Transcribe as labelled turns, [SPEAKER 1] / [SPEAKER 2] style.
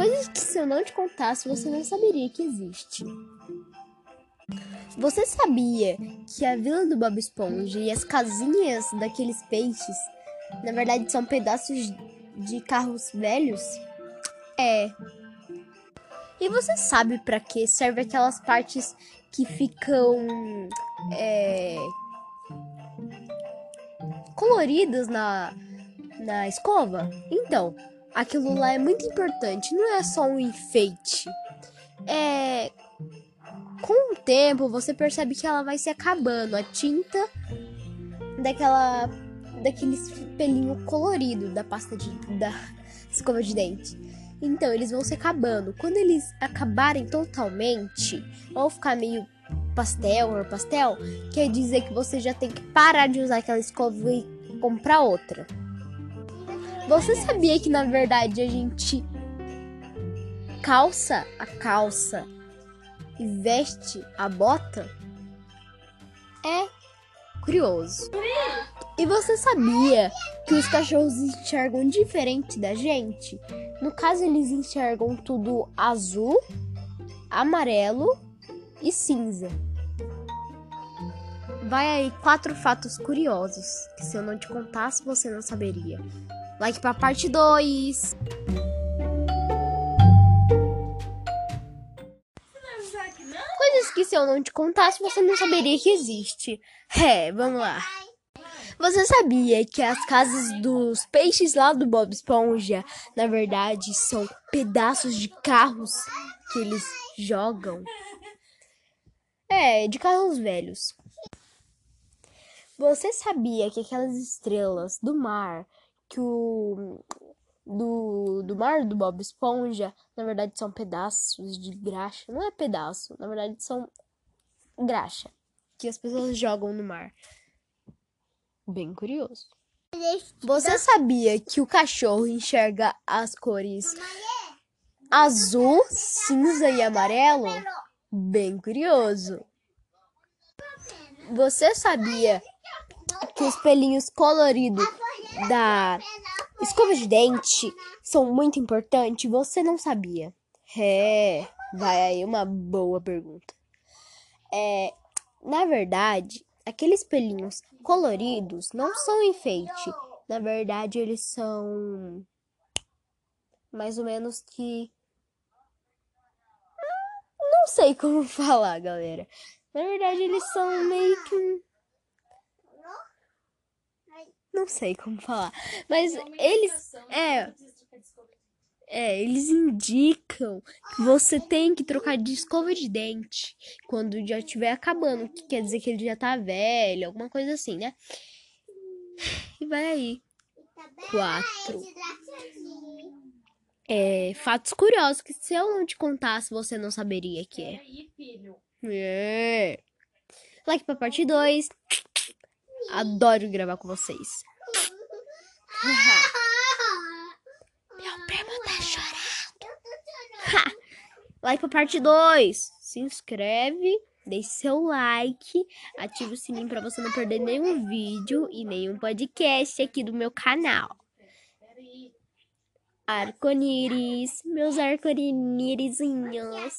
[SPEAKER 1] Coisas que se eu não te contasse, você não saberia que existe. Você sabia que a vila do Bob Esponja e as casinhas daqueles peixes, na verdade, são pedaços de carros velhos? É. E você sabe para que serve aquelas partes que ficam é, coloridas na, na escova? Então, aquilo lá é muito importante, não é só um enfeite. É com o tempo você percebe que ela vai se acabando, a tinta daquela daquele pelinho colorido da pasta de da escova de dente. Então eles vão se acabando. Quando eles acabarem totalmente, ou ficar meio pastel ou pastel, quer dizer que você já tem que parar de usar aquela escova e comprar outra. Você sabia que na verdade a gente calça a calça e veste a bota? É curioso. E você sabia que os cachorros enxergam diferente da gente? No caso, eles enxergam tudo azul, amarelo e cinza. Vai aí quatro fatos curiosos que se eu não te contasse você não saberia. Like pra parte 2. Coisas que se eu não te contasse você não saberia que existe. É, vamos lá. Você sabia que as casas dos peixes lá do Bob Esponja, na verdade, são pedaços de carros que eles jogam? É, de carros velhos. Você sabia que aquelas estrelas do mar que o do, do mar do Bob Esponja, na verdade são pedaços de graxa. Não é pedaço, na verdade são graxa que as pessoas jogam no mar. Bem curioso. Você sabia que o cachorro enxerga as cores azul, cinza e amarelo? Bem curioso. Você sabia que os pelinhos coloridos da escova de dente são muito importantes? Você não sabia? É, vai aí uma boa pergunta. É, na verdade, aqueles pelinhos coloridos não são enfeite. Na verdade, eles são mais ou menos que não sei como falar, galera. Na verdade, eles são meio que não sei como falar, mas eles é é, eles indicam que você tem que trocar de escova de dente quando já estiver acabando, que quer dizer que ele já tá velho, alguma coisa assim, né? E vai aí. Quatro. É, fatos curiosos que se eu não te contasse, você não saberia que é. É. Like pra parte 2. Adoro gravar com vocês. Meu primo tá chorando. like pra parte 2. Se inscreve, deixe seu like, ative o sininho pra você não perder nenhum vídeo e nenhum podcast aqui do meu canal. Arconires, meus arconirizinhos.